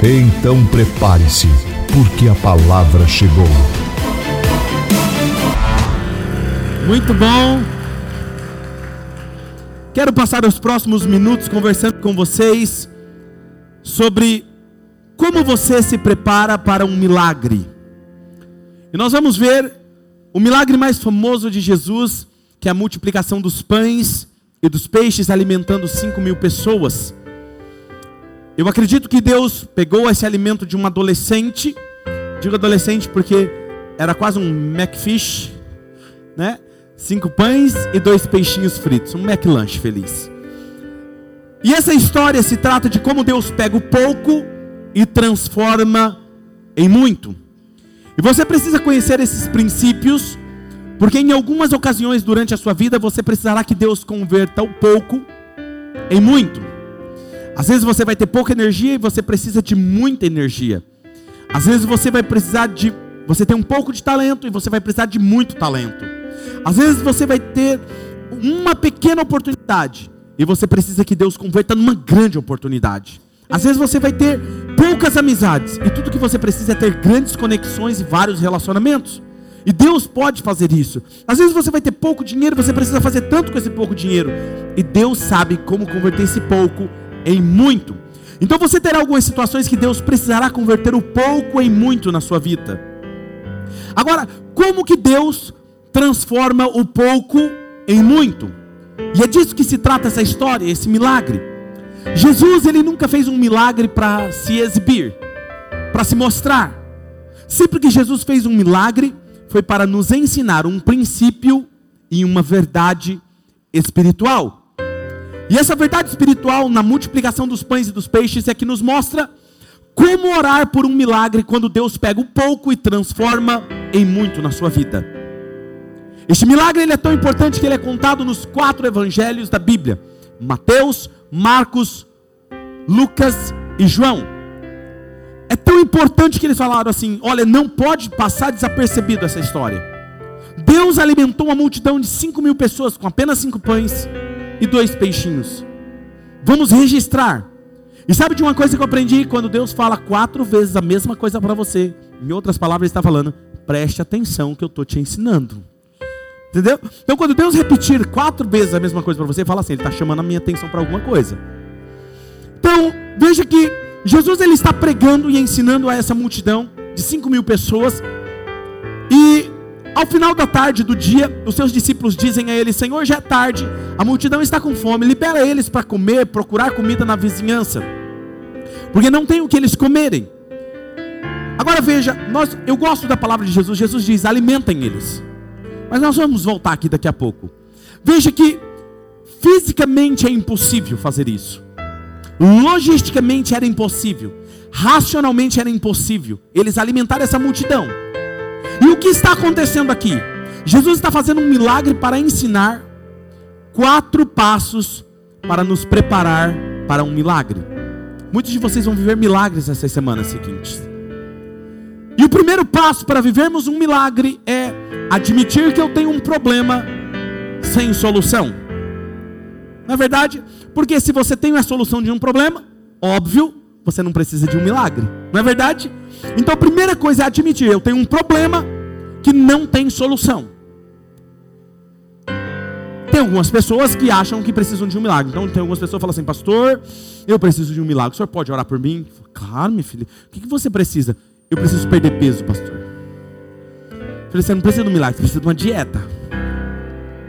Então prepare-se, porque a palavra chegou. Muito bom. Quero passar os próximos minutos conversando com vocês sobre como você se prepara para um milagre. E nós vamos ver o milagre mais famoso de Jesus, que é a multiplicação dos pães e dos peixes alimentando 5 mil pessoas. Eu acredito que Deus pegou esse alimento de um adolescente, digo adolescente porque era quase um McFish, né? Cinco pães e dois peixinhos fritos, um McLanche feliz. E essa história se trata de como Deus pega o pouco e transforma em muito. E você precisa conhecer esses princípios, porque em algumas ocasiões durante a sua vida você precisará que Deus converta o pouco em muito. Às vezes você vai ter pouca energia e você precisa de muita energia. Às vezes você vai precisar de. Você tem um pouco de talento e você vai precisar de muito talento. Às vezes você vai ter uma pequena oportunidade e você precisa que Deus converta numa grande oportunidade. Às vezes você vai ter poucas amizades e tudo que você precisa é ter grandes conexões e vários relacionamentos. E Deus pode fazer isso. Às vezes você vai ter pouco dinheiro, você precisa fazer tanto com esse pouco dinheiro. E Deus sabe como converter esse pouco em muito. Então você terá algumas situações que Deus precisará converter o pouco em muito na sua vida. Agora, como que Deus transforma o pouco em muito? E é disso que se trata essa história, esse milagre. Jesus, ele nunca fez um milagre para se exibir, para se mostrar. Sempre que Jesus fez um milagre, foi para nos ensinar um princípio e uma verdade espiritual. E essa verdade espiritual na multiplicação dos pães e dos peixes é que nos mostra como orar por um milagre quando Deus pega o pouco e transforma em muito na sua vida. Este milagre ele é tão importante que ele é contado nos quatro evangelhos da Bíblia: Mateus, Marcos, Lucas e João. É tão importante que eles falaram assim: olha, não pode passar desapercebido essa história. Deus alimentou uma multidão de 5 mil pessoas com apenas cinco pães e dois peixinhos. Vamos registrar. E sabe de uma coisa que eu aprendi? Quando Deus fala quatro vezes a mesma coisa para você, em outras palavras, Ele está falando: preste atenção que eu estou te ensinando. Entendeu? Então, quando Deus repetir quatro vezes a mesma coisa para você, fala assim: Ele está chamando a minha atenção para alguma coisa. Então, veja que Jesus ele está pregando e ensinando a essa multidão de cinco mil pessoas. E ao final da tarde do dia, os seus discípulos dizem a ele: Senhor, já é tarde, a multidão está com fome, libera eles para comer, procurar comida na vizinhança, porque não tem o que eles comerem. Agora veja, nós, eu gosto da palavra de Jesus. Jesus diz: alimentem eles. Mas nós vamos voltar aqui daqui a pouco. Veja que fisicamente é impossível fazer isso. Logisticamente era impossível. Racionalmente era impossível eles alimentar essa multidão. E o que está acontecendo aqui? Jesus está fazendo um milagre para ensinar quatro passos para nos preparar para um milagre. Muitos de vocês vão viver milagres nessas semanas seguintes. E o primeiro passo para vivermos um milagre é admitir que eu tenho um problema sem solução. Na verdade, porque se você tem a solução de um problema, óbvio, você não precisa de um milagre. Não é verdade? Então a primeira coisa é admitir: eu tenho um problema que não tem solução. Tem algumas pessoas que acham que precisam de um milagre. Então tem algumas pessoas que falam assim, pastor, eu preciso de um milagre. O senhor pode orar por mim? Claro, meu filho. O que, você precisa? Eu preciso perder peso, pastor. Falei, você não precisa de um milagre, você precisa de uma dieta.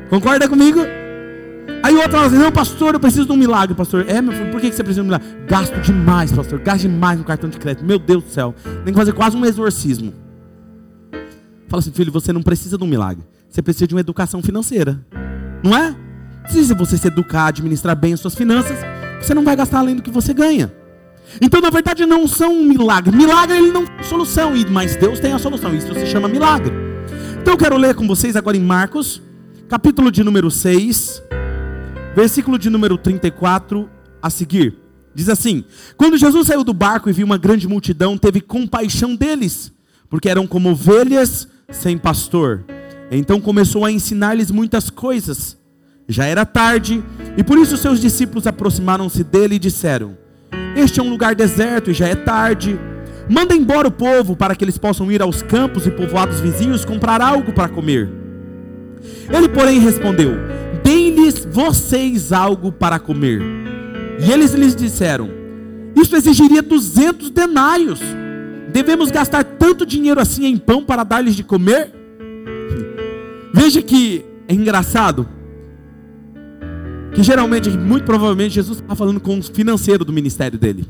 Concorda comigo? Aí outro fala assim, não, pastor, eu preciso de um milagre, pastor. É, meu filho, por que você precisa de um milagre? Gasto demais, pastor. Gasto demais no cartão de crédito. Meu Deus do céu. Tem que fazer quase um exorcismo. Fala assim, filho, você não precisa de um milagre. Você precisa de uma educação financeira. Não é? Se você se educar, administrar bem as suas finanças, você não vai gastar além do que você ganha. Então, na verdade, não são um milagre. Milagre ele não tem solução, mas Deus tem a solução. Isso se chama milagre. Então, eu quero ler com vocês agora em Marcos, capítulo de número 6, versículo de número 34 a seguir. Diz assim: Quando Jesus saiu do barco e viu uma grande multidão, teve compaixão deles, porque eram como ovelhas sem pastor. Então começou a ensinar-lhes muitas coisas. Já era tarde, e por isso seus discípulos aproximaram-se dele e disseram: Este é um lugar deserto e já é tarde. Manda embora o povo para que eles possam ir aos campos e povoados vizinhos comprar algo para comer. Ele, porém, respondeu: Deem-lhes vocês algo para comer. E eles lhes disseram: Isso exigiria duzentos denários. Devemos gastar tanto dinheiro assim em pão para dar-lhes de comer? Veja que é engraçado que geralmente, muito provavelmente, Jesus está falando com os financeiros do ministério dele.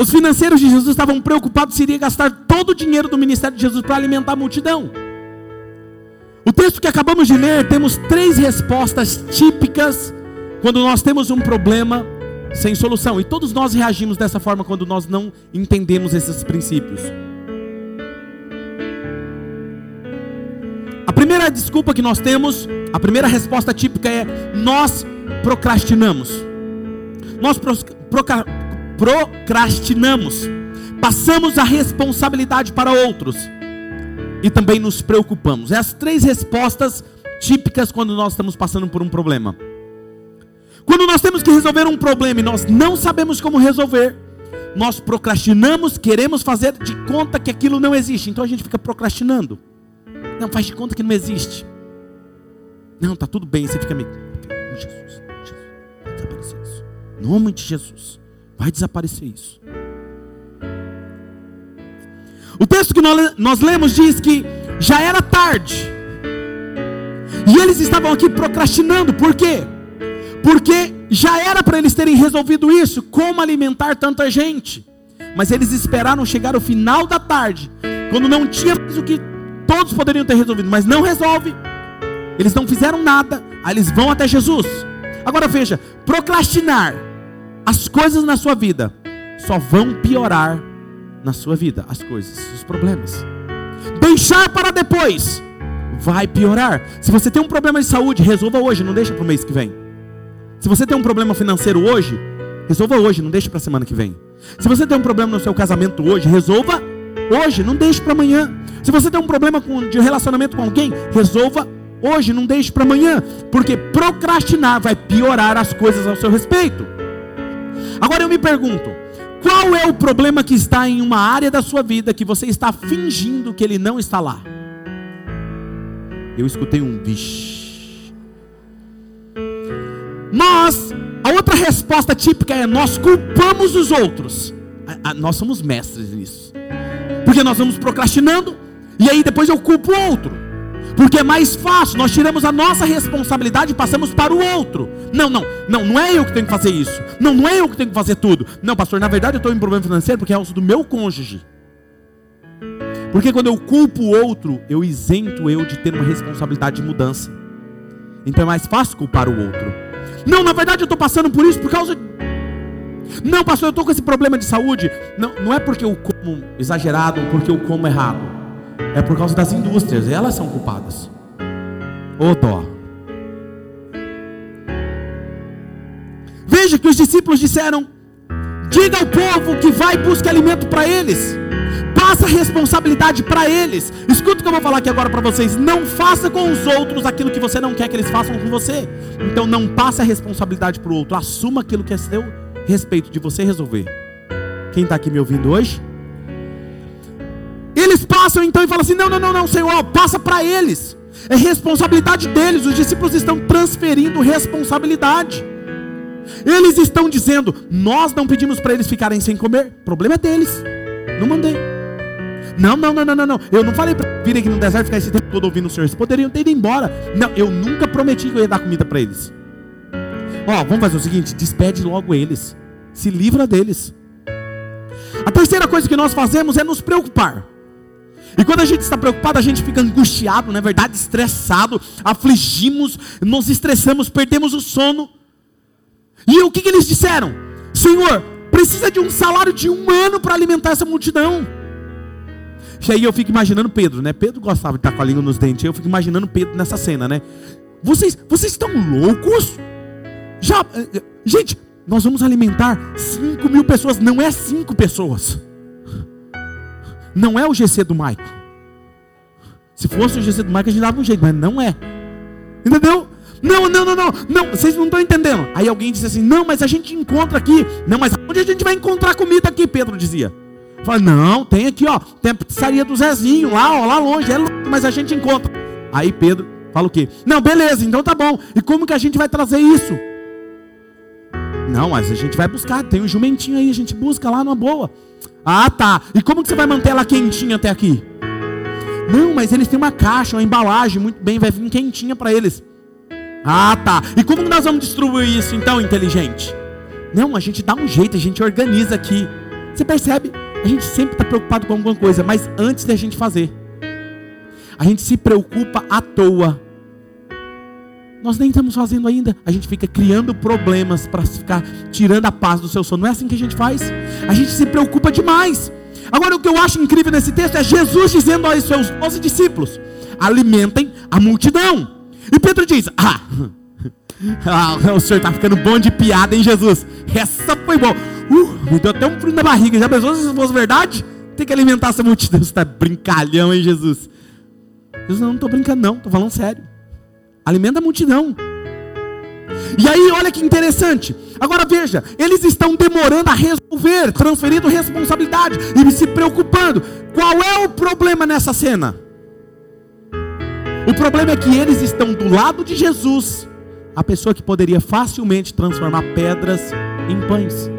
Os financeiros de Jesus estavam preocupados se iria gastar todo o dinheiro do ministério de Jesus para alimentar a multidão. O texto que acabamos de ler, temos três respostas típicas quando nós temos um problema sem solução. E todos nós reagimos dessa forma quando nós não entendemos esses princípios. A primeira desculpa que nós temos, a primeira resposta típica é: nós procrastinamos. Nós procrastinamos. Passamos a responsabilidade para outros. E também nos preocupamos. É as três respostas típicas quando nós estamos passando por um problema. Quando nós temos que resolver um problema e nós não sabemos como resolver, nós procrastinamos, queremos fazer de conta que aquilo não existe. Então a gente fica procrastinando. Não, faz de conta que não existe. Não, tá tudo bem. Você fica meio. Jesus, Jesus, vai desaparecer isso. Em nome de Jesus, vai desaparecer isso. O texto que nós, lemos diz que já era tarde. E eles estavam aqui procrastinando. Por quê? Porque já era para eles terem resolvido isso, como alimentar tanta gente. Mas eles esperaram chegar o final da tarde, quando não tinha mais o que todos poderiam ter resolvido, mas não resolve. Eles não fizeram nada, aí eles vão até Jesus. Agora veja, procrastinar as coisas na sua vida só vão piorar na sua vida, as coisas, os problemas. Deixar para depois vai piorar. Se você tem um problema de saúde, resolva hoje, não deixa para o mês que vem. Se você tem um problema financeiro hoje, resolva hoje, não deixe para a semana que vem. Se você tem um problema no seu casamento hoje, resolva hoje, não deixe para amanhã. Se você tem um problema com, de relacionamento com alguém, resolva hoje, não deixe para amanhã, porque procrastinar vai piorar as coisas ao seu respeito. Agora eu me pergunto, qual é o problema que está em uma área da sua vida que você está fingindo que ele não está lá? Eu escutei um vixe. Nós, a outra resposta típica é: nós culpamos os outros. A, a, nós somos mestres nisso. Porque nós vamos procrastinando, e aí depois eu culpo o outro. Porque é mais fácil, nós tiramos a nossa responsabilidade e passamos para o outro. Não, não, não, não é eu que tenho que fazer isso. Não, não é eu que tenho que fazer tudo. Não, pastor, na verdade eu estou em problema financeiro porque é o do meu cônjuge. Porque quando eu culpo o outro, eu isento eu de ter uma responsabilidade de mudança. Então é mais fácil culpar o outro. Não, na verdade eu estou passando por isso por causa. Não, pastor, eu estou com esse problema de saúde. Não, não é porque eu como exagerado ou porque eu como errado. É por causa das indústrias, elas são culpadas. Ô dó. Veja que os discípulos disseram: Diga ao povo que vai buscar alimento para eles passa a responsabilidade para eles. Escuta o que eu vou falar aqui agora para vocês. Não faça com os outros aquilo que você não quer que eles façam com você. Então não passe a responsabilidade para o outro. Assuma aquilo que é seu respeito de você resolver. Quem está aqui me ouvindo hoje? Eles passam então e falam assim: não, não, não, não, Senhor, passa para eles. É responsabilidade deles. Os discípulos estão transferindo responsabilidade. Eles estão dizendo: nós não pedimos para eles ficarem sem comer. O problema é deles. Não mandei. Não, não, não, não, não, não. Eu não falei para virem aqui no deserto ficar esse tempo todo ouvindo o Senhor. Eles poderiam ter ido embora. Não, eu nunca prometi que eu ia dar comida para eles. Ó, vamos fazer o seguinte: despede logo eles. Se livra deles. A terceira coisa que nós fazemos é nos preocupar. E quando a gente está preocupado, a gente fica angustiado, na é verdade, estressado, afligimos, nos estressamos, perdemos o sono. E o que, que eles disseram? Senhor, precisa de um salário de um ano para alimentar essa multidão. E aí eu fico imaginando Pedro, né? Pedro gostava de estar com a língua nos dentes. Eu fico imaginando Pedro nessa cena, né? Vocês, vocês estão loucos? Já, eh, gente, nós vamos alimentar 5 mil pessoas. Não é 5 pessoas. Não é o GC do Maico. Se fosse o GC do Maico, a gente dava um jeito, mas não é. Entendeu? Não, não, não, não, não, vocês não estão entendendo. Aí alguém disse assim: Não, mas a gente encontra aqui. Não, mas onde a gente vai encontrar comida aqui? Pedro dizia. Fala, não, tem aqui, ó, tem a pizzaria do Zezinho, lá, ó, lá longe, é longe, mas a gente encontra. Aí Pedro fala o quê? Não, beleza, então tá bom. E como que a gente vai trazer isso? Não, mas a gente vai buscar, tem um jumentinho aí, a gente busca lá numa boa. Ah, tá. E como que você vai manter ela quentinha até aqui? Não, mas eles têm uma caixa, uma embalagem, muito bem, vai vir quentinha para eles. Ah, tá. E como nós vamos distribuir isso então, inteligente? Não, a gente dá um jeito, a gente organiza aqui. Você percebe? A gente sempre está preocupado com alguma coisa, mas antes da gente fazer, a gente se preocupa à toa. Nós nem estamos fazendo ainda. A gente fica criando problemas para ficar tirando a paz do seu sono. Não é assim que a gente faz. A gente se preocupa demais. Agora, o que eu acho incrível nesse texto é Jesus dizendo aos seus doze discípulos: alimentem a multidão. E Pedro diz: Ah, ah o senhor está ficando bom de piada, hein, Jesus? Essa foi bom. Uh, me deu até um frio na barriga. Já pensou se fosse verdade? Tem que alimentar essa multidão. Você está brincalhão, hein, Jesus? Jesus, não estou brincando, não, estou falando sério. Alimenta a multidão. E aí, olha que interessante. Agora veja, eles estão demorando a resolver, transferindo responsabilidade e se preocupando. Qual é o problema nessa cena? O problema é que eles estão do lado de Jesus, a pessoa que poderia facilmente transformar pedras em pães.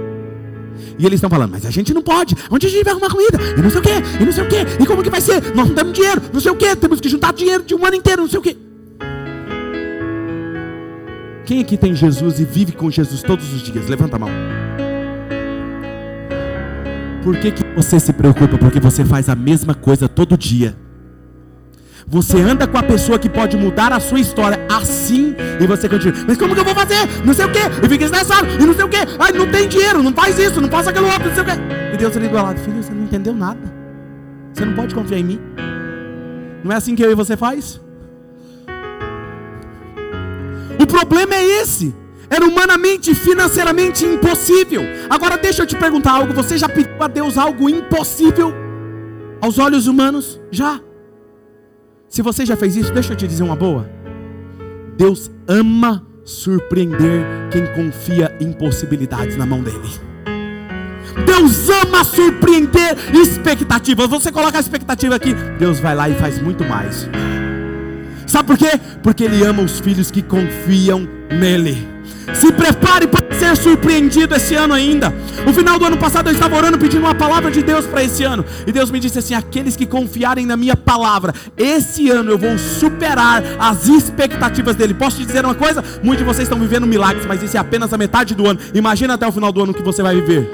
E eles estão falando, mas a gente não pode. Onde a gente vai arrumar comida? E não sei o quê, e não sei o quê. E como que vai ser? Nós não temos dinheiro, não sei o quê. Temos que juntar dinheiro de um ano inteiro, não sei o quê. Quem aqui tem Jesus e vive com Jesus todos os dias? Levanta a mão. Por que, que você se preocupa? Porque você faz a mesma coisa todo dia. Você anda com a pessoa que pode mudar a sua história assim e você continua. Mas como que eu vou fazer? Não sei o que. E fica estressado. E não sei o que. Ai, não tem dinheiro. Não faz isso. Não faz aquilo outro. Não sei o que. E Deus ali do lado. Filho, você não entendeu nada. Você não pode confiar em mim. Não é assim que eu e você faz? O problema é esse. Era humanamente financeiramente impossível. Agora deixa eu te perguntar algo. Você já pediu a Deus algo impossível aos olhos humanos? Já. Se você já fez isso, deixa eu te dizer uma boa. Deus ama surpreender quem confia impossibilidades na mão dele. Deus ama surpreender expectativas. Você coloca a expectativa aqui, Deus vai lá e faz muito mais. Sabe por quê? Porque Ele ama os filhos que confiam nele. Se prepare para ser surpreendido esse ano ainda. No final do ano passado eu estava orando pedindo uma palavra de Deus para esse ano. E Deus me disse assim: aqueles que confiarem na minha palavra, esse ano eu vou superar as expectativas dele. Posso te dizer uma coisa? Muitos de vocês estão vivendo milagres, mas isso é apenas a metade do ano. Imagina até o final do ano que você vai viver.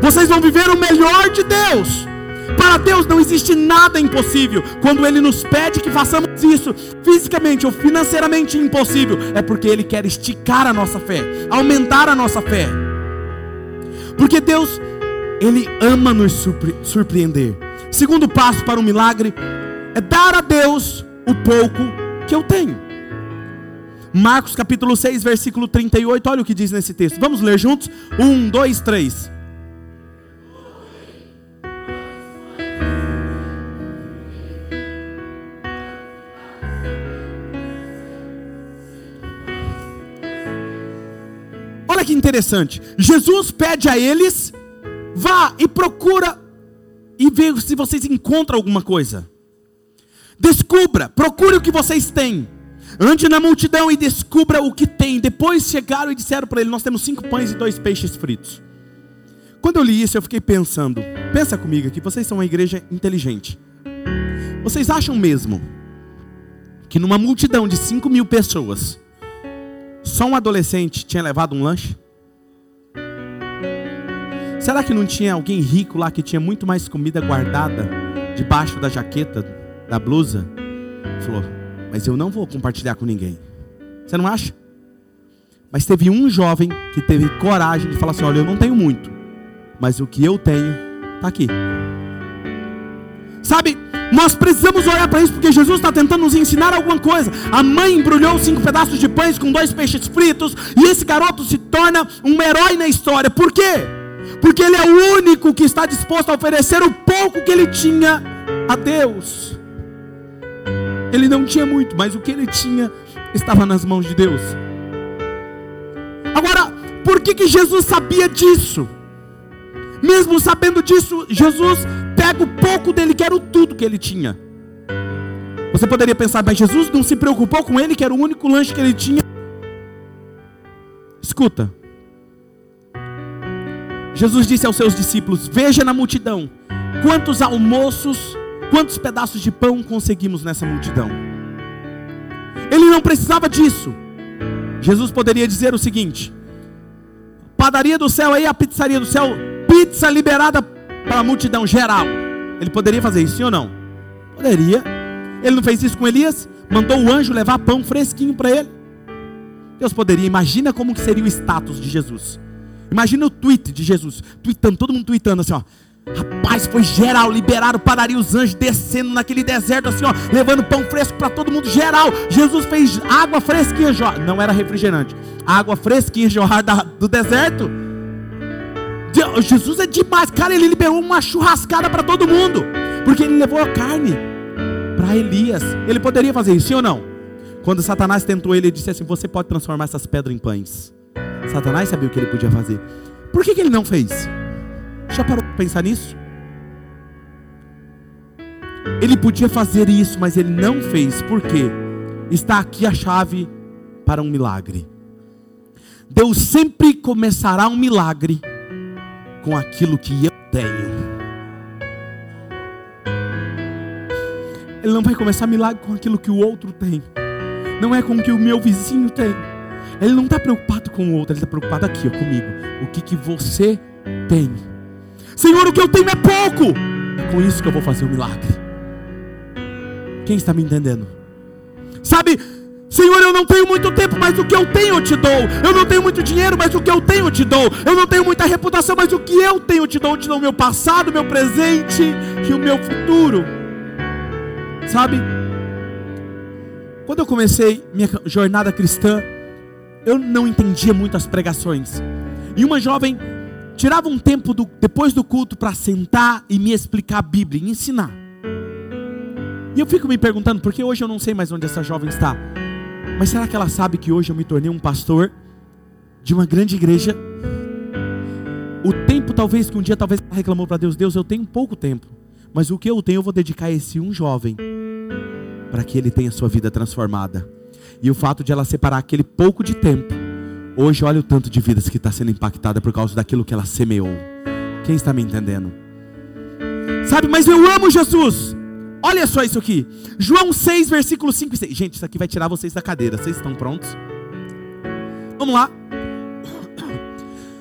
Vocês vão viver o melhor de Deus. Para Deus não existe nada impossível. Quando Ele nos pede que façamos isso, fisicamente ou financeiramente impossível, é porque Ele quer esticar a nossa fé, aumentar a nossa fé. Porque Deus, Ele ama nos surpre surpreender. Segundo passo para o milagre é dar a Deus o pouco que eu tenho. Marcos capítulo 6, versículo 38, olha o que diz nesse texto. Vamos ler juntos? Um, dois, três. Que interessante. Jesus pede a eles: vá e procura e vê se vocês encontram alguma coisa. Descubra, procure o que vocês têm. Ande na multidão e descubra o que tem. Depois chegaram e disseram para ele: Nós temos cinco pães e dois peixes fritos. Quando eu li isso, eu fiquei pensando: pensa comigo aqui, vocês são uma igreja inteligente. Vocês acham mesmo que numa multidão de cinco mil pessoas, só um adolescente tinha levado um lanche? Será que não tinha alguém rico lá que tinha muito mais comida guardada debaixo da jaqueta, da blusa? Falou, mas eu não vou compartilhar com ninguém. Você não acha? Mas teve um jovem que teve coragem de falar assim: Olha, eu não tenho muito, mas o que eu tenho está aqui. Sabe, nós precisamos olhar para isso porque Jesus está tentando nos ensinar alguma coisa. A mãe embrulhou cinco pedaços de pães com dois peixes fritos e esse garoto se torna um herói na história. Por quê? Porque ele é o único que está disposto a oferecer o pouco que ele tinha a Deus. Ele não tinha muito, mas o que ele tinha estava nas mãos de Deus. Agora, por que, que Jesus sabia disso? Mesmo sabendo disso, Jesus pega o pouco dele, que era o tudo que ele tinha. Você poderia pensar, mas Jesus não se preocupou com ele, que era o único lanche que ele tinha. Escuta. Jesus disse aos seus discípulos: Veja na multidão quantos almoços, quantos pedaços de pão conseguimos nessa multidão. Ele não precisava disso. Jesus poderia dizer o seguinte: padaria do céu aí, a pizzaria do céu, pizza liberada para a multidão geral. Ele poderia fazer isso, sim ou não? Poderia. Ele não fez isso com Elias? Mandou o anjo levar pão fresquinho para ele? Deus poderia. Imagina como que seria o status de Jesus. Imagina o tweet de Jesus, tweetando, todo mundo tweetando assim, ó. Rapaz, foi geral, liberaram, pararia os anjos descendo naquele deserto assim, ó, levando pão fresco para todo mundo, geral. Jesus fez água fresquinha jorrar, não era refrigerante, água fresquinha jorrar do deserto. Jesus é demais, cara, ele liberou uma churrascada para todo mundo, porque ele levou a carne para Elias. Ele poderia fazer isso, sim ou não? Quando Satanás tentou ele, ele disse assim: Você pode transformar essas pedras em pães. Satanás sabia o que ele podia fazer. Por que, que ele não fez? Já parou para pensar nisso? Ele podia fazer isso, mas ele não fez. Por quê? Está aqui a chave para um milagre. Deus sempre começará um milagre com aquilo que eu tenho. Ele não vai começar milagre com aquilo que o outro tem. Não é com o que o meu vizinho tem. Ele não está preocupado com o outro, ele está preocupado aqui, ó, comigo. O que, que você tem? Senhor, o que eu tenho é pouco. É com isso que eu vou fazer o um milagre. Quem está me entendendo? Sabe, Senhor, eu não tenho muito tempo, mas o que eu tenho eu te dou. Eu não tenho muito dinheiro, mas o que eu tenho eu te dou. Eu não tenho muita reputação, mas o que eu tenho eu te dou. Eu te dou o meu passado, o meu presente e o meu futuro. Sabe? Quando eu comecei minha jornada cristã, eu não entendia muito as pregações. E uma jovem tirava um tempo do, depois do culto para sentar e me explicar a Bíblia, e ensinar. E eu fico me perguntando, porque hoje eu não sei mais onde essa jovem está. Mas será que ela sabe que hoje eu me tornei um pastor de uma grande igreja? O tempo talvez que um dia talvez ela reclamou para Deus, Deus, eu tenho pouco tempo, mas o que eu tenho eu vou dedicar a esse um jovem para que ele tenha sua vida transformada. E o fato de ela separar aquele pouco de tempo, hoje olha o tanto de vidas que está sendo impactada por causa daquilo que ela semeou. Quem está me entendendo? Sabe, mas eu amo Jesus. Olha só isso aqui. João 6, versículo 5 e 6. Gente, isso aqui vai tirar vocês da cadeira. Vocês estão prontos? Vamos lá.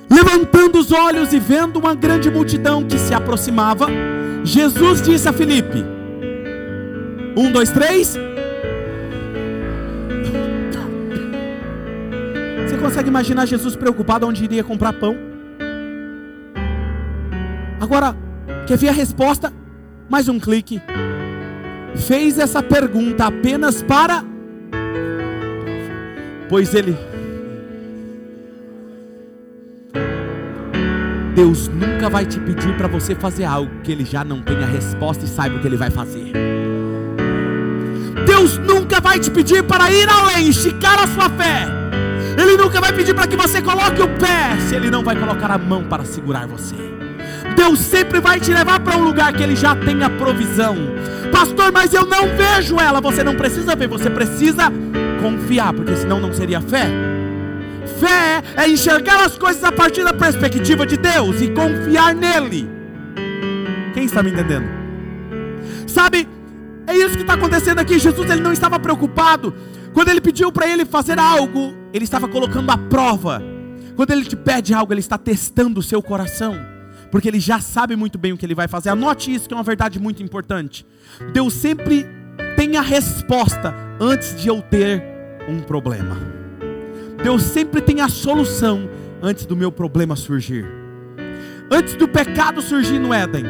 Levantando os olhos e vendo uma grande multidão que se aproximava, Jesus disse a Filipe: Um, dois, três. consegue imaginar Jesus preocupado onde iria comprar pão? Agora, quer ver a resposta? Mais um clique. Fez essa pergunta apenas para. Pois ele. Deus nunca vai te pedir para você fazer algo que ele já não tenha resposta e saiba o que ele vai fazer. Deus nunca vai te pedir para ir além, esticar a sua fé ele nunca vai pedir para que você coloque o pé, se Ele não vai colocar a mão para segurar você. Deus sempre vai te levar para um lugar que Ele já tem a provisão. Pastor, mas eu não vejo ela. Você não precisa ver, você precisa confiar, porque senão não seria fé. Fé é enxergar as coisas a partir da perspectiva de Deus e confiar nele. Quem está me entendendo? Sabe, é isso que está acontecendo aqui. Jesus ele não estava preocupado quando ele pediu para ele fazer algo, ele estava colocando a prova. Quando ele te pede algo, ele está testando o seu coração, porque ele já sabe muito bem o que ele vai fazer. Anote isso, que é uma verdade muito importante. Deus sempre tem a resposta antes de eu ter um problema. Deus sempre tem a solução antes do meu problema surgir. Antes do pecado surgir no Éden,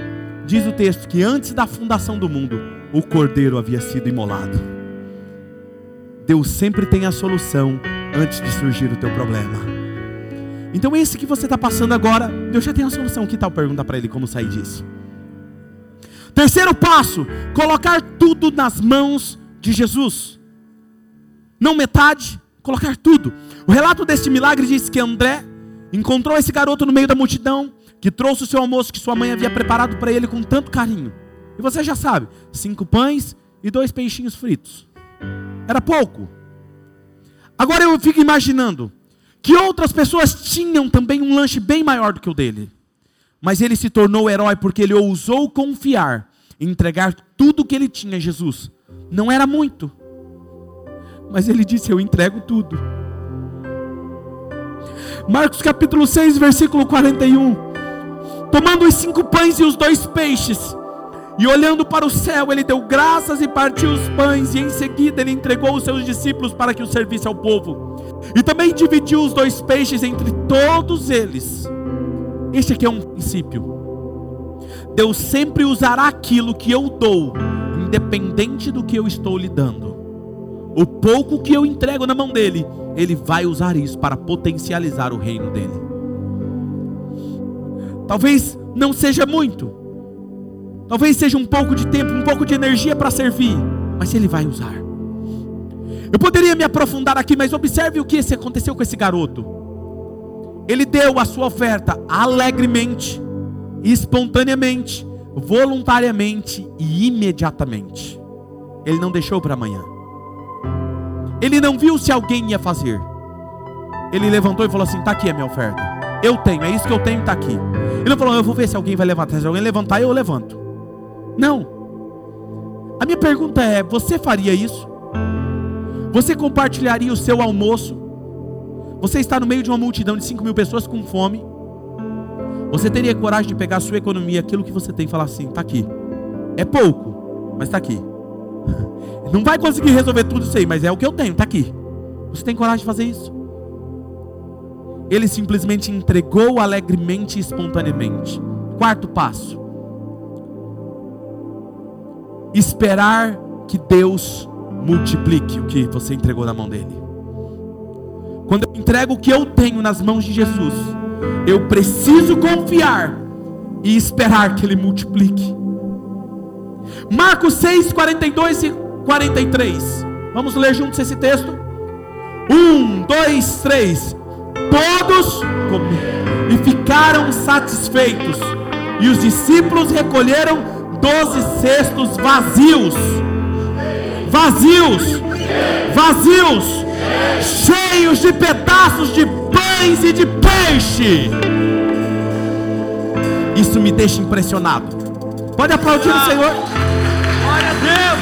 diz o texto que antes da fundação do mundo, o cordeiro havia sido imolado. Deus sempre tem a solução antes de surgir o teu problema. Então, esse que você está passando agora, Deus já tem a solução. Que tal perguntar para Ele como sair disso? Terceiro passo: colocar tudo nas mãos de Jesus. Não metade, colocar tudo. O relato deste milagre diz que André encontrou esse garoto no meio da multidão, que trouxe o seu almoço que sua mãe havia preparado para ele com tanto carinho. E você já sabe: cinco pães e dois peixinhos fritos. Era pouco. Agora eu fico imaginando que outras pessoas tinham também um lanche bem maior do que o dele. Mas ele se tornou herói porque ele ousou confiar e entregar tudo o que ele tinha a Jesus. Não era muito, mas ele disse: Eu entrego tudo. Marcos capítulo 6, versículo 41. Tomando os cinco pães e os dois peixes, e olhando para o céu, ele deu graças e partiu os pães, e em seguida ele entregou os seus discípulos para que os servisse ao povo. E também dividiu os dois peixes entre todos eles. Este aqui é um princípio. Deus sempre usará aquilo que eu dou, independente do que eu estou lhe dando. O pouco que eu entrego na mão dele, ele vai usar isso para potencializar o reino dele. Talvez não seja muito, talvez seja um pouco de tempo, um pouco de energia para servir, mas ele vai usar. Eu poderia me aprofundar aqui, mas observe o que aconteceu com esse garoto. Ele deu a sua oferta alegremente, espontaneamente, voluntariamente e imediatamente. Ele não deixou para amanhã. Ele não viu se alguém ia fazer. Ele levantou e falou assim: "Tá aqui a minha oferta. Eu tenho, é isso que eu tenho, tá aqui". Ele falou: "Eu vou ver se alguém vai levantar. Se alguém levantar, eu levanto". Não. A minha pergunta é: você faria isso? Você compartilharia o seu almoço? Você está no meio de uma multidão de 5 mil pessoas com fome? Você teria coragem de pegar a sua economia, aquilo que você tem, e falar assim: está aqui. É pouco, mas está aqui. Não vai conseguir resolver tudo isso aí, mas é o que eu tenho, está aqui. Você tem coragem de fazer isso? Ele simplesmente entregou alegremente e espontaneamente. Quarto passo: esperar que Deus multiplique o que você entregou na mão dele. Quando eu entrego o que eu tenho nas mãos de Jesus, eu preciso confiar e esperar que ele multiplique. Marcos 6, 42 e 43. Vamos ler juntos esse texto? Um, dois, três. Todos comeram e ficaram satisfeitos. E os discípulos recolheram doze cestos vazios. Vazios, vazios, cheios de pedaços de pães e de peixe. Isso me deixa impressionado. Pode aplaudir o Senhor. Glória a Deus.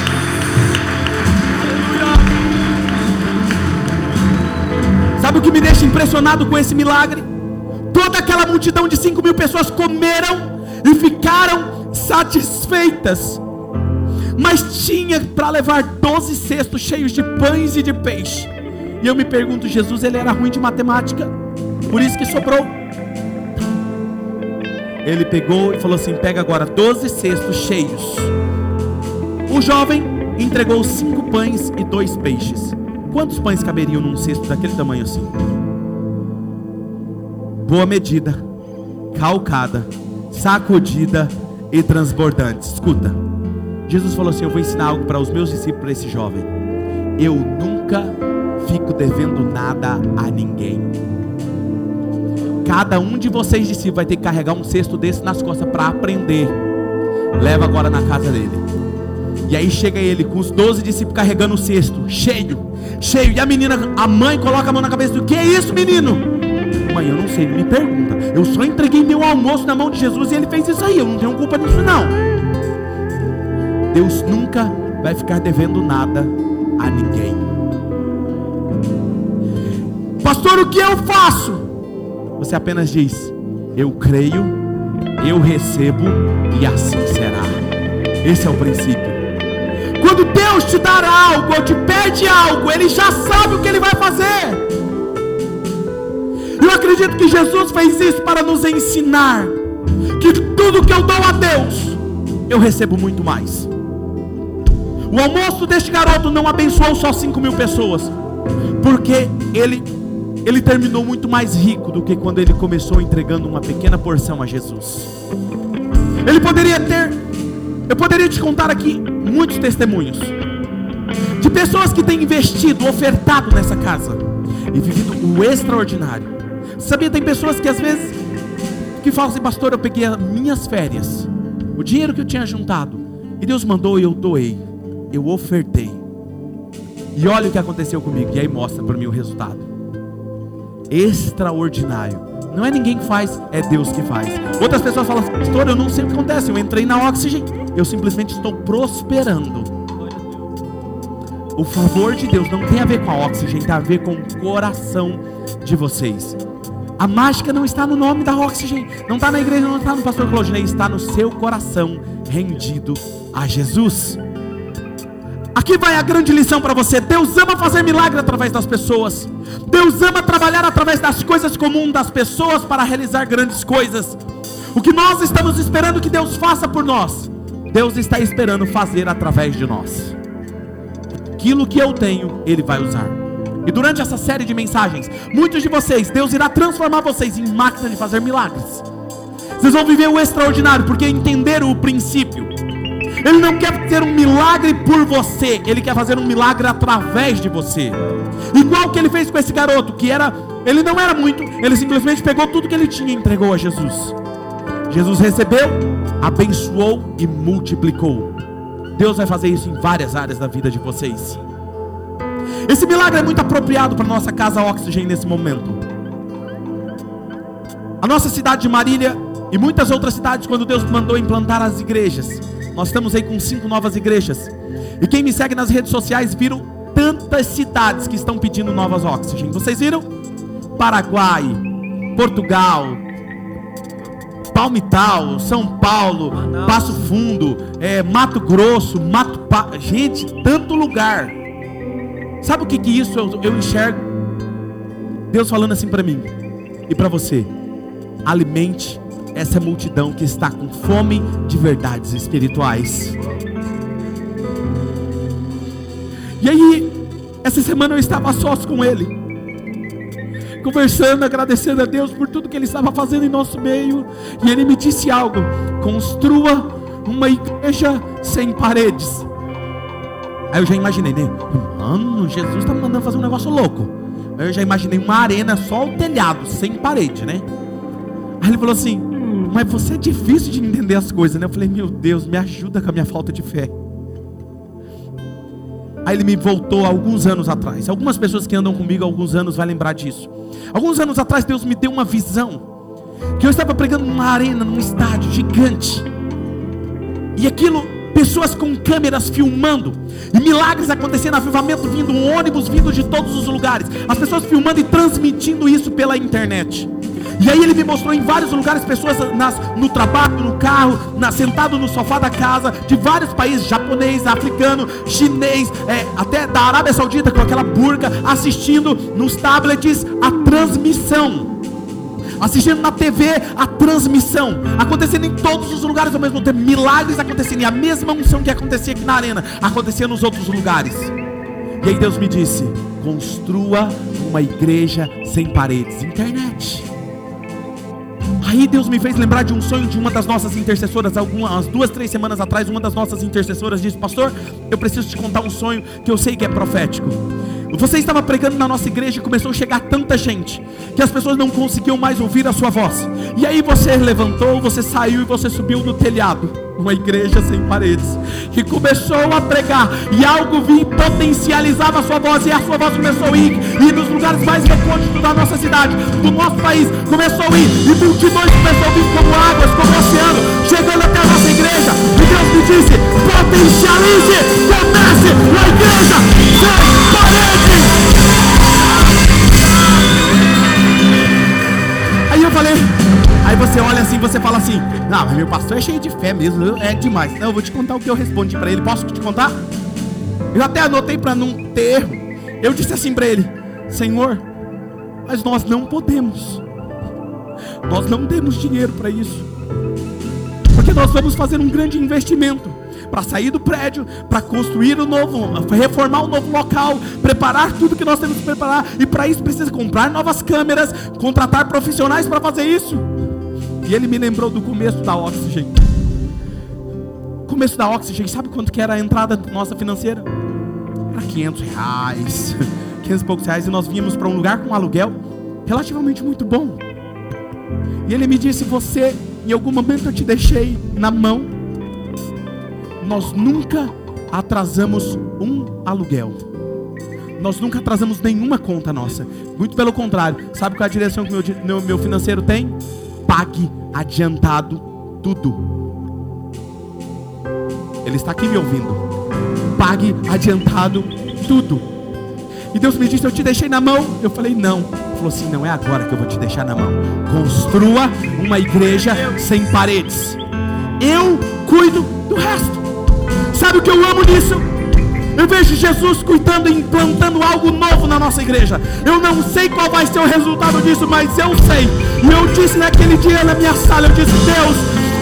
Sabe o que me deixa impressionado com esse milagre? Toda aquela multidão de 5 mil pessoas comeram e ficaram satisfeitas. Mas tinha para levar 12 cestos cheios de pães e de peixe. E eu me pergunto, Jesus ele era ruim de matemática? Por isso que sobrou. Ele pegou e falou assim: pega agora 12 cestos cheios. O jovem entregou cinco pães e dois peixes. Quantos pães caberiam num cesto daquele tamanho assim? Boa medida, calcada, sacudida e transbordante. Escuta, Jesus falou assim: Eu vou ensinar algo para os meus discípulos, para esse jovem. Eu nunca fico devendo nada a ninguém. Cada um de vocês discípulos vai ter que carregar um cesto desse nas costas para aprender. Leva agora na casa dele. E aí chega ele com os 12 discípulos carregando o cesto, cheio, cheio. E a menina, a mãe coloca a mão na cabeça do que é isso, menino? Mãe, eu não sei, me pergunta. Eu só entreguei meu almoço na mão de Jesus e ele fez isso aí. Eu não tenho culpa nisso não. Deus nunca vai ficar devendo nada a ninguém. Pastor, o que eu faço? Você apenas diz: Eu creio, eu recebo e assim será. Esse é o princípio. Quando Deus te dar algo ou te pede algo, Ele já sabe o que Ele vai fazer. acredito que Jesus fez isso para nos ensinar que tudo que eu dou a Deus, eu recebo muito mais. O almoço deste garoto não abençoou só 5 mil pessoas, porque ele, ele terminou muito mais rico do que quando ele começou entregando uma pequena porção a Jesus. Ele poderia ter, eu poderia te contar aqui muitos testemunhos de pessoas que têm investido, ofertado nessa casa e vivido o extraordinário. Sabia, tem pessoas que às vezes que falam assim, pastor, eu peguei as minhas férias, o dinheiro que eu tinha juntado, e Deus mandou e eu doei, eu ofertei. E olha o que aconteceu comigo, e aí mostra para mim o resultado. Extraordinário. Não é ninguém que faz, é Deus que faz. Outras pessoas falam, pastor, eu não sei o que acontece, eu entrei na oxigênio, eu simplesmente estou prosperando. O favor de Deus não tem a ver com a oxigênio, tem a ver com o coração de vocês. A mágica não está no nome da Oxygen, não está na igreja, não está no pastor Claudinei, está no seu coração rendido a Jesus. Aqui vai a grande lição para você: Deus ama fazer milagre através das pessoas, Deus ama trabalhar através das coisas comuns das pessoas para realizar grandes coisas. O que nós estamos esperando que Deus faça por nós, Deus está esperando fazer através de nós. Aquilo que eu tenho, Ele vai usar. E durante essa série de mensagens, muitos de vocês, Deus irá transformar vocês em máquinas de fazer milagres. Vocês vão viver o extraordinário, porque entenderam o princípio. Ele não quer fazer um milagre por você, ele quer fazer um milagre através de você. Igual que ele fez com esse garoto, que era, ele não era muito, ele simplesmente pegou tudo que ele tinha e entregou a Jesus. Jesus recebeu, abençoou e multiplicou. Deus vai fazer isso em várias áreas da vida de vocês. Esse milagre é muito apropriado para nossa casa Oxygen nesse momento. A nossa cidade de Marília e muitas outras cidades, quando Deus mandou implantar as igrejas, nós estamos aí com cinco novas igrejas. E quem me segue nas redes sociais viram tantas cidades que estão pedindo novas Oxygen. Vocês viram? Paraguai, Portugal, Palmital, São Paulo, Passo Fundo, é, Mato Grosso, Mato pa... gente, tanto lugar. Sabe o que que isso eu, eu enxergo? Deus falando assim para mim e para você: alimente essa multidão que está com fome de verdades espirituais. E aí, essa semana eu estava sós com ele, conversando, agradecendo a Deus por tudo que ele estava fazendo em nosso meio, e ele me disse algo: construa uma igreja sem paredes. Aí eu já imaginei, né? Mano, Jesus está mandando fazer um negócio louco. Aí eu já imaginei uma arena, só o telhado, sem parede, né? Aí ele falou assim: Mas você é difícil de entender as coisas, né? Eu falei: Meu Deus, me ajuda com a minha falta de fé. Aí ele me voltou alguns anos atrás. Algumas pessoas que andam comigo há alguns anos vão lembrar disso. Alguns anos atrás, Deus me deu uma visão. Que eu estava pregando numa arena, num estádio gigante. E aquilo pessoas com câmeras filmando, e milagres acontecendo, avivamento vindo, ônibus vindo de todos os lugares, as pessoas filmando e transmitindo isso pela internet. E aí ele me mostrou em vários lugares pessoas nas, no trabalho, no carro, na, sentado no sofá da casa, de vários países, japonês, africano, chinês, é, até da Arábia Saudita com aquela burca, assistindo nos tablets a transmissão. Assistindo na TV a transmissão, acontecendo em todos os lugares ao mesmo tempo, milagres acontecendo, e a mesma unção que acontecia aqui na arena, acontecia nos outros lugares. E aí Deus me disse: construa uma igreja sem paredes, internet. Aí Deus me fez lembrar de um sonho de uma das nossas intercessoras, algumas duas, três semanas atrás, uma das nossas intercessoras disse: Pastor, eu preciso te contar um sonho que eu sei que é profético. Você estava pregando na nossa igreja e começou a chegar tanta gente que as pessoas não conseguiam mais ouvir a sua voz. E aí você levantou, você saiu e você subiu no telhado, uma igreja sem paredes, que começou a pregar e algo vinha potencializava a sua voz e a sua voz começou a ir e nos lugares mais recônditos da nossa cidade, do nosso país, começou a ir e multidões começou a vir como águas, como oceano, chegando até a nossa igreja. E Deus me disse: potencialize, comece a igreja sem paredes. Você olha assim, você fala assim, não, mas meu pastor é cheio de fé mesmo, é demais. Não, eu vou te contar o que eu respondi para ele. Posso te contar? Eu até anotei para não ter erro. Eu disse assim para ele, Senhor, mas nós não podemos Nós não temos dinheiro para isso. Porque nós vamos fazer um grande investimento para sair do prédio, para construir o novo, reformar o novo local, preparar tudo que nós temos que preparar. E para isso precisa comprar novas câmeras, contratar profissionais para fazer isso. E ele me lembrou do começo da Oxygen. Começo da Oxygen, sabe quanto que era a entrada nossa financeira? Era 500 reais, 500 e poucos reais, e nós vínhamos para um lugar com aluguel relativamente muito bom. E ele me disse: Você, em algum momento eu te deixei na mão. Nós nunca atrasamos um aluguel. Nós nunca atrasamos nenhuma conta nossa. Muito pelo contrário. Sabe qual é a direção que meu, meu financeiro tem? Pague adiantado tudo. Ele está aqui me ouvindo. Pague adiantado tudo. E Deus me disse: Eu te deixei na mão. Eu falei: Não falou assim: não é agora que eu vou te deixar na mão. Construa uma igreja sem paredes. Eu cuido do resto. Sabe o que eu amo nisso? Eu vejo Jesus cuidando e implantando algo novo na nossa igreja. Eu não sei qual vai ser o resultado disso, mas eu sei. E eu disse naquele dia na minha sala, eu disse, Deus,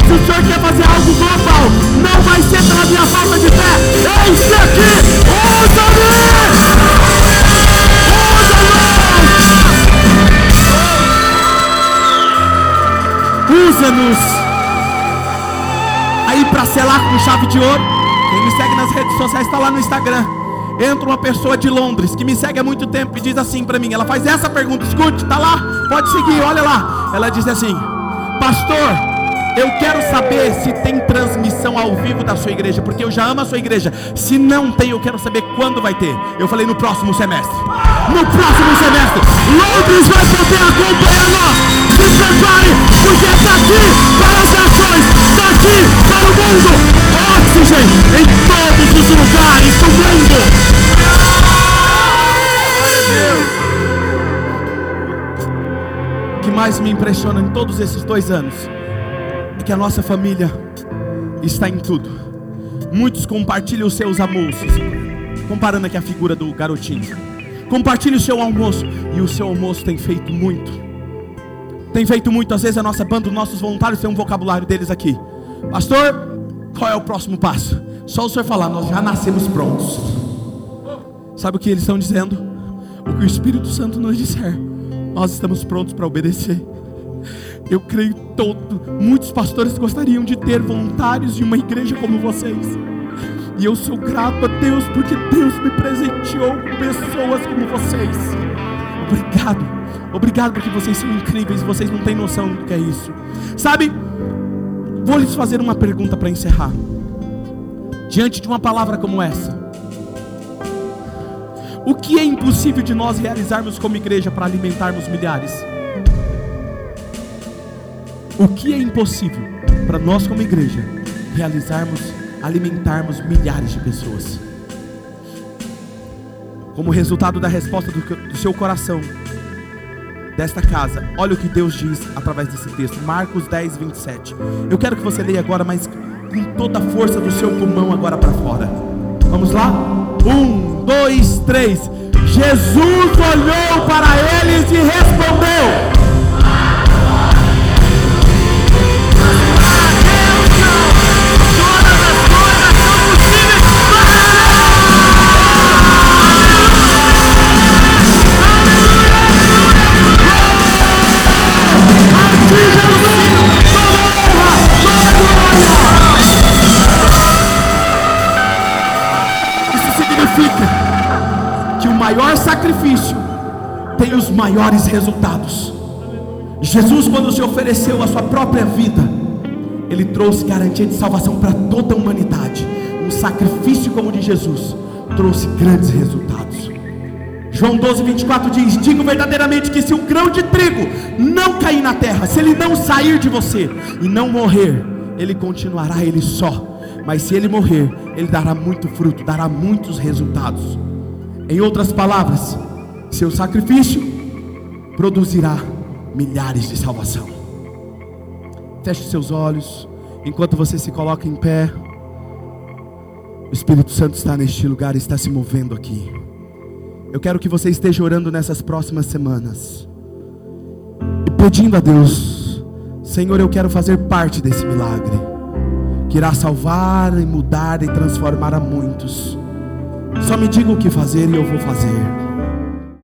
se o Senhor quer fazer algo global, não vai ser pela minha falta de fé. Eis aqui, ouça-me! Usa-nos. Aí para selar com chave de ouro. Quem me segue nas redes sociais está lá no Instagram. Entra uma pessoa de Londres que me segue há muito tempo e diz assim para mim. Ela faz essa pergunta. Escute, tá lá. Pode seguir. Olha lá. Ela diz assim: Pastor. Eu quero saber se tem transmissão ao vivo da sua igreja, porque eu já amo a sua igreja. Se não tem, eu quero saber quando vai ter. Eu falei no próximo semestre. No próximo semestre, Londres vai poder acompanhar nós. Se prepare, porque está aqui para as nações, está aqui para o mundo. Oxigênio em todos os lugares do mundo. O que mais me impressiona em todos esses dois anos é que a nossa família está em tudo. Muitos compartilham os seus almoços, comparando aqui a figura do garotinho. Compartilhe o seu almoço e o seu almoço tem feito muito. Tem feito muito, às vezes a nossa banda, os nossos voluntários tem um vocabulário deles aqui. Pastor, qual é o próximo passo? Só o senhor falar, nós já nascemos prontos. Sabe o que eles estão dizendo? O que o Espírito Santo nos disser, nós estamos prontos para obedecer. Eu creio todo, muitos pastores gostariam de ter voluntários de uma igreja como vocês. E eu sou grato a Deus porque Deus me presenteou com pessoas como vocês. Obrigado. Obrigado porque vocês são incríveis, vocês não têm noção do que é isso. Sabe? Vou lhes fazer uma pergunta para encerrar. Diante de uma palavra como essa, o que é impossível de nós realizarmos como igreja para alimentarmos milhares? O que é impossível para nós, como igreja, realizarmos, alimentarmos milhares de pessoas? Como resultado da resposta do, do seu coração, desta casa, olha o que Deus diz através desse texto, Marcos 10, 27. Eu quero que você leia agora, mas com toda a força do seu pulmão agora para fora. Vamos lá? Um, dois, três. Jesus olhou para eles e respondeu. Maior sacrifício tem os maiores resultados. Jesus, quando se ofereceu a sua própria vida, ele trouxe garantia de salvação para toda a humanidade. Um sacrifício como o de Jesus trouxe grandes resultados. João 12, 24 diz: Digo verdadeiramente que se um grão de trigo não cair na terra, se ele não sair de você e não morrer, ele continuará ele só. Mas se ele morrer, ele dará muito fruto, dará muitos resultados. Em outras palavras, seu sacrifício produzirá milhares de salvação. Feche seus olhos, enquanto você se coloca em pé. O Espírito Santo está neste lugar, está se movendo aqui. Eu quero que você esteja orando nessas próximas semanas e pedindo a Deus Senhor, eu quero fazer parte desse milagre, que irá salvar e mudar e transformar a muitos. Só me diga o que fazer e eu vou fazer.